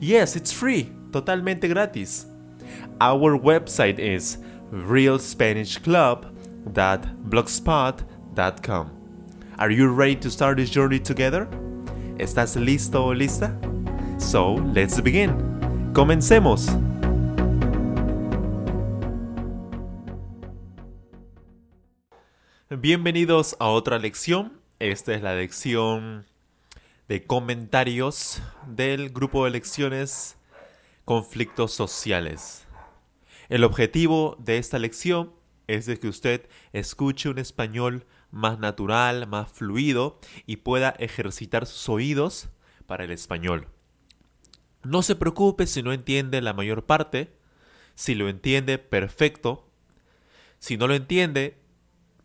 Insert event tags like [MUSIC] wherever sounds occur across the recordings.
Yes, it's free, totalmente gratis. Our website is realspanishclub.blogspot.com. Are you ready to start this journey together? ¿Estás listo o lista? So, let's begin. Comencemos. Bienvenidos a otra lección. Esta es la lección de comentarios del grupo de lecciones Conflictos Sociales. El objetivo de esta lección es de que usted escuche un español más natural, más fluido y pueda ejercitar sus oídos para el español. No se preocupe si no entiende la mayor parte. Si lo entiende, perfecto. Si no lo entiende,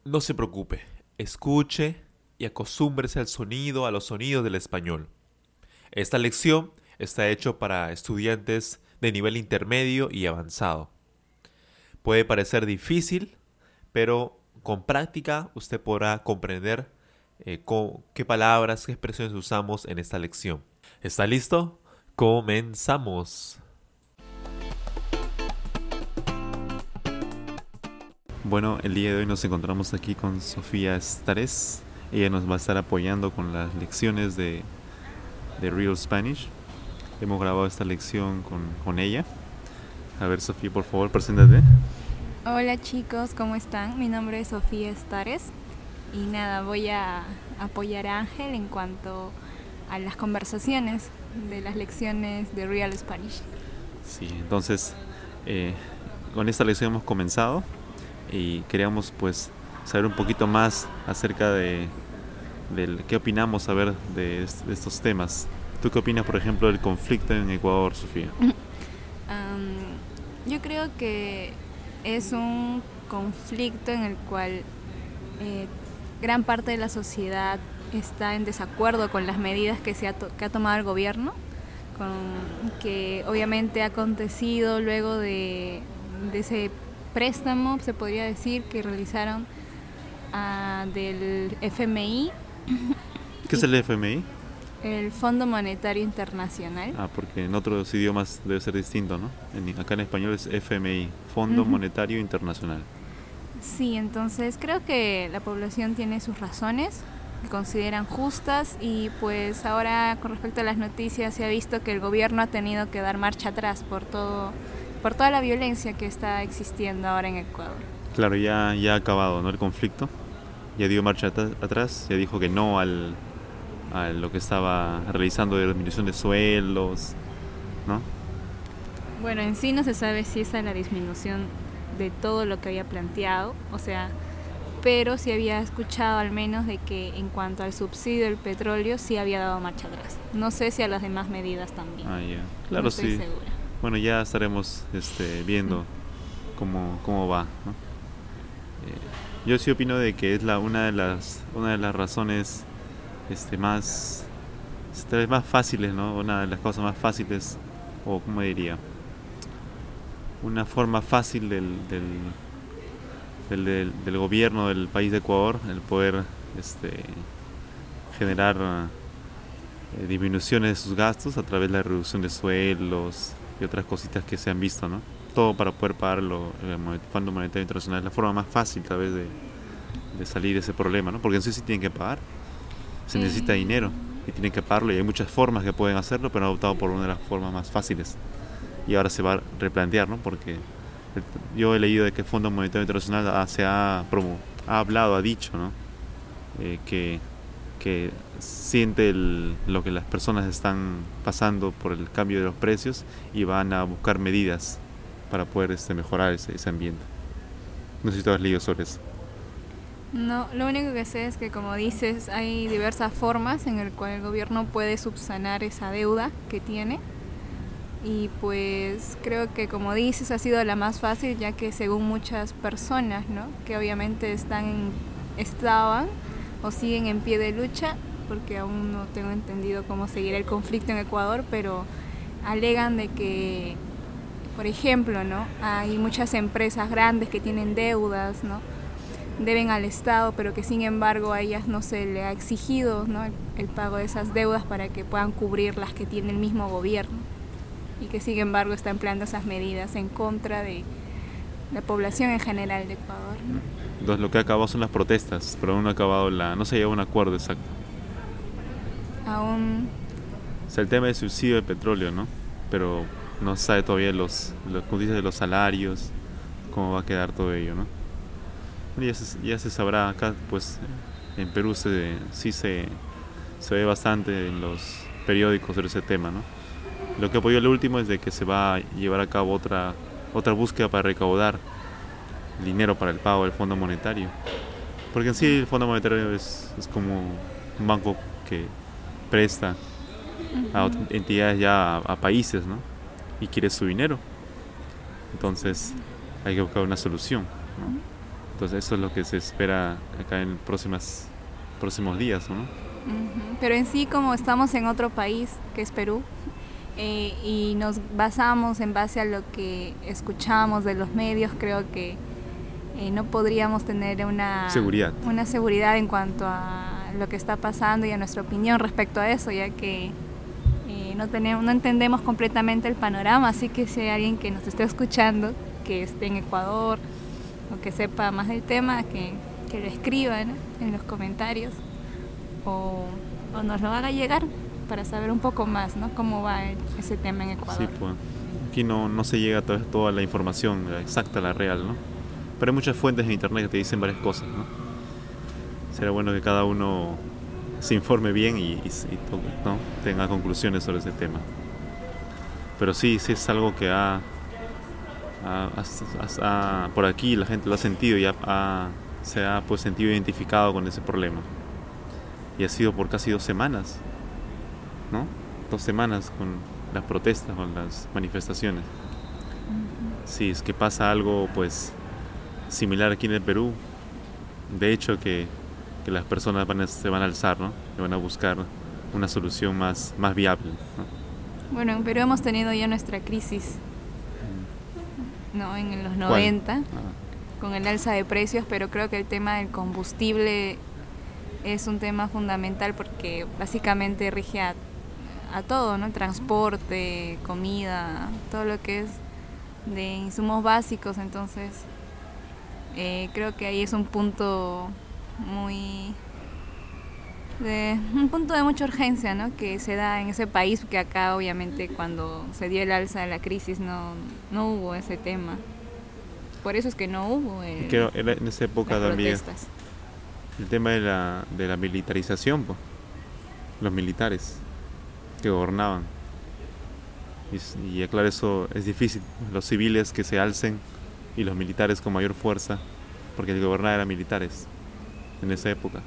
no se preocupe, escuche y acostúmbrese al sonido, a los sonidos del español. Esta lección está hecha para estudiantes de nivel intermedio y avanzado. Puede parecer difícil, pero con práctica usted podrá comprender eh, qué palabras, qué expresiones usamos en esta lección. ¿Está listo? Comenzamos. Bueno, el día de hoy nos encontramos aquí con Sofía Stares. Ella nos va a estar apoyando con las lecciones de, de Real Spanish. Hemos grabado esta lección con, con ella. A ver, Sofía, por favor, preséntate. Hola chicos, ¿cómo están? Mi nombre es Sofía Stares y nada, voy a apoyar a Ángel en cuanto a las conversaciones de las lecciones de Real Spanish. Sí, entonces eh, con esta lección hemos comenzado y queríamos pues saber un poquito más acerca de, qué opinamos saber de, de, estos temas. ¿Tú qué opinas, por ejemplo, del conflicto en Ecuador, Sofía? [LAUGHS] yo creo que es un conflicto en el cual eh, gran parte de la sociedad está en desacuerdo con las medidas que, se ha, que ha tomado el gobierno, que obviamente ha acontecido luego de, ese préstamo, se podría decir, que realizaron uh, del FMI. [LAUGHS] ¿Qué es el FMI? El Fondo Monetario Internacional. Ah, porque en otros idiomas debe ser distinto, ¿no? En, acá en español es FMI, Fondo Monetario Internacional. Sí, entonces creo que la población tiene sus razones, que consideran justas y pues ahora con respecto a las noticias se ha visto que el gobierno ha tenido que dar marcha atrás por todo por toda la violencia que está existiendo ahora en Ecuador. Claro, ya, ya ha acabado ¿no? el conflicto, ya dio marcha atrás, ya dijo que no al, a lo que estaba realizando de disminución de sueldos, ¿no? Bueno, en sí no se sabe si esa es la disminución de todo lo que había planteado, o sea, pero sí había escuchado al menos de que en cuanto al subsidio del petróleo sí había dado marcha atrás. No sé si a las demás medidas también. Ah, ya. Claro, sí. Segura. Bueno, ya estaremos este, viendo cómo, cómo va. ¿no? Eh, yo sí opino de que es la, una, de las, una de las razones este, más, este, más fáciles, ¿no? Una de las cosas más fáciles, o como diría, una forma fácil del, del, del, gobierno del país de Ecuador, el poder este, generar eh, disminuciones de sus gastos a través de la reducción de suelos, y otras cositas que se han visto, ¿no? Todo para poder pagarlo el Fondo Monetario Internacional es la forma más fácil, tal vez, de, de salir de ese problema, ¿no? Porque en sí sí tienen que pagar, se necesita dinero y tienen que pagarlo y hay muchas formas que pueden hacerlo, pero han optado por una de las formas más fáciles y ahora se va a replantear, ¿no? Porque yo he leído de que el Fondo Monetario Internacional se ha, promo, ha hablado, ha dicho, ¿no? Eh, que que siente lo que las personas están pasando por el cambio de los precios y van a buscar medidas para poder este, mejorar ese, ambiente. No sé si tú has leído sobre eso. No, lo único que sé es que como dices hay diversas formas en el cual el gobierno puede subsanar esa deuda que tiene y pues creo que como dices ha sido la más fácil ya que según muchas personas, ¿no? que obviamente están estaban o siguen en pie de lucha, porque aún no tengo entendido cómo seguir el conflicto en Ecuador, pero alegan de que, por ejemplo, ¿no? hay muchas empresas grandes que tienen deudas, ¿no? deben al Estado, pero que sin embargo a ellas no se le ha exigido ¿no? el pago de esas deudas para que puedan cubrir las que tiene el mismo gobierno y que sin embargo está empleando esas medidas en contra de la población en general de Ecuador. Entonces lo que ha acabado son las protestas, pero aún no ha acabado la... no se lleva un acuerdo exacto. Aún... O sea, el tema del subsidio de petróleo, ¿no? Pero no se sabe todavía los, los de los salarios, cómo va a quedar todo ello, ¿no? Ya se, ya se sabrá acá, pues en Perú se, sí se, se ve bastante en los periódicos sobre ese tema, ¿no? Lo que apoyó el último es de que se va a llevar a cabo otra, otra búsqueda para recaudar dinero para el pago del Fondo Monetario. Porque en sí el Fondo Monetario es, es como un banco que presta a entidades ya a, países, ¿no? Y quiere su dinero. Entonces hay que buscar una solución. Entonces eso es lo que se espera acá en próximas, próximos días, ¿no? Pero en sí como estamos en otro país, que es Perú, eh, y nos basamos en base a lo que escuchamos de los medios, creo que eh, no podríamos tener una seguridad. una seguridad en cuanto a lo que está pasando y a nuestra opinión respecto a eso, ya que no, tenemos, no entendemos completamente el panorama, así que si hay alguien que nos esté escuchando, que esté en Ecuador o que sepa más del tema, que, que lo escriba en los comentarios o, o nos lo haga llegar para saber un poco más, ¿no? Cómo va ese tema en Ecuador. Sí, pues. Aquí no, no se llega a toda la información exacta, la real, ¿no? Pero hay muchas fuentes en internet que te dicen varias cosas, ¿no? Será bueno que cada uno se informe bien y, ¿no? tenga conclusiones sobre ese tema. Pero sí, sí es algo que ha, por aquí la gente lo ha sentido y se ha pues sentido identificado con ese problema. Y ha sido por casi dos semanas. ¿no? Dos semanas con las protestas, con las manifestaciones. Si es que pasa algo, pues, similar aquí en el Perú, de hecho que, las personas van se van a alzar, ¿no? Y van a buscar una solución más, más viable, Bueno, en Perú hemos tenido ya nuestra crisis, ¿no? En los 90, ah. con el alza de precios, pero creo que el tema del combustible es un tema fundamental porque básicamente rige a a todo, ¿no? Transporte, comida, todo lo que es de insumos básicos, entonces eh, creo que ahí es un punto muy de, un punto de mucha urgencia ¿no? que se da en ese país porque acá obviamente cuando se dio el alza de la crisis no, no hubo ese tema por eso es que no hubo el, en esa época también el tema de la, de la militarización pues, los militares que gobernaban. Y, y claro, eso es difícil. Los civiles que se alcen y los militares con mayor fuerza, porque el gobernador era militares en esa época.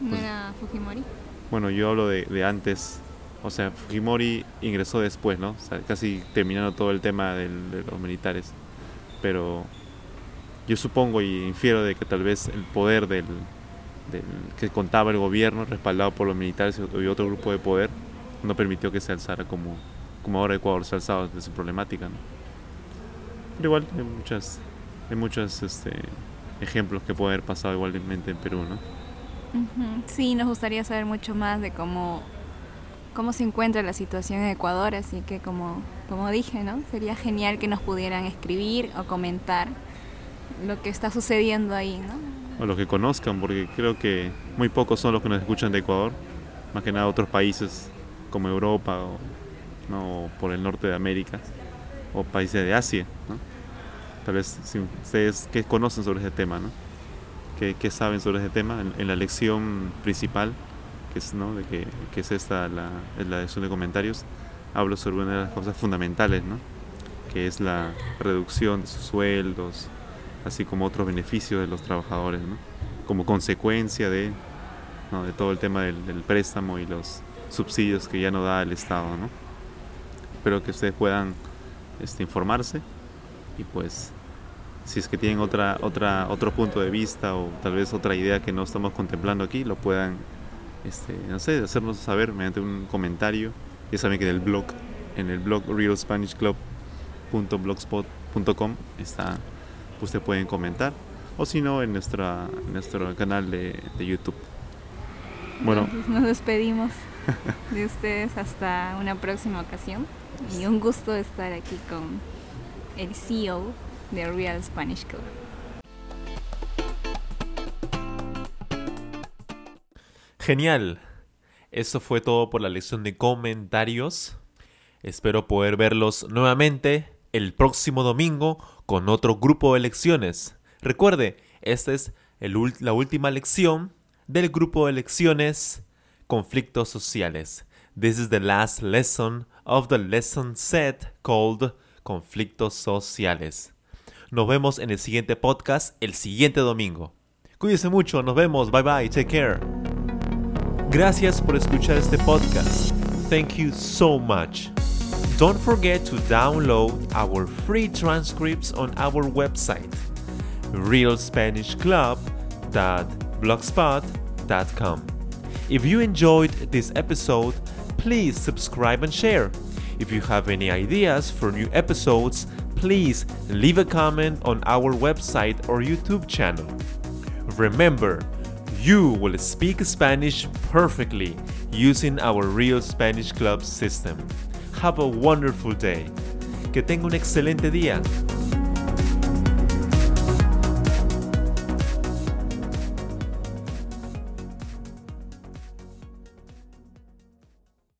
¿No era Fujimori? Bueno, yo hablo de, antes. O sea, Fujimori ingresó después, ¿no? casi terminando todo el tema de los militares. Pero yo supongo y infiero de que tal vez el poder del, del, que contaba el gobierno, respaldado por los militares y otro grupo de poder, no permitió que se alzara como, como ahora Ecuador se ha alzado de su problemática. Pero igual hay muchas, hay muchos este, ejemplos que pueden haber pasado igualmente en Perú, ¿no? Sí, nos gustaría saber mucho más de cómo, cómo se encuentra la situación en Ecuador, así que como, como dije, ¿no? Sería genial que nos pudieran escribir o comentar lo que está sucediendo ahí, ¿no? O los que conozcan, porque creo que muy pocos son los que nos escuchan de Ecuador, más que nada otros países como Europa o, ¿no? por el norte de América o países de Asia. Tal vez si ustedes qué conocen sobre ese tema, ¿no? ¿Qué, saben sobre ese tema? En, la lección principal, que es, ¿no? de que, que es esta la, la lección de comentarios, hablo sobre una de las cosas fundamentales, ¿no? que es la reducción de sus sueldos, así como otros beneficios de los trabajadores, ¿no? como consecuencia de, ¿no? de todo el tema del, del préstamo y los subsidios que ya no da el Estado, ¿no? espero que ustedes puedan este, informarse y pues si es que tienen otra, otra, otro punto de vista o tal vez otra idea que no estamos contemplando aquí, lo puedan, este, no sé, hacernos saber mediante un comentario. Ya saben que en el blog, en el blog realspanishclub.blogspot.com está, ustedes pueden comentar o si no en, nuestra, nuestro canal de, YouTube. Bueno, nos despedimos [LAUGHS] de ustedes hasta una próxima ocasión y un gusto estar aquí con el CEO de Real Spanish Club. Genial. Eso fue todo por la lección de comentarios. Espero poder verlos nuevamente el próximo domingo con otro grupo de lecciones. Recuerde, esta es la última lección del grupo de lecciones Conflictos Sociales. This is the last lesson of the lesson set called Conflictos Sociales. Nos vemos en el siguiente podcast el siguiente domingo. Cuídense mucho, nos vemos, bye bye, take care. Gracias por escuchar este podcast. Thank you so much. Don't forget to download our free transcripts on our website, realspanishclub.blogspot.com. If you enjoyed this episode, please subscribe and share. If you have any ideas for new episodes, please leave a comment on our website or YouTube channel. Remember, you will speak Spanish perfectly using our Real Spanish Club system. Have a wonderful day. Que tenga un excelente día.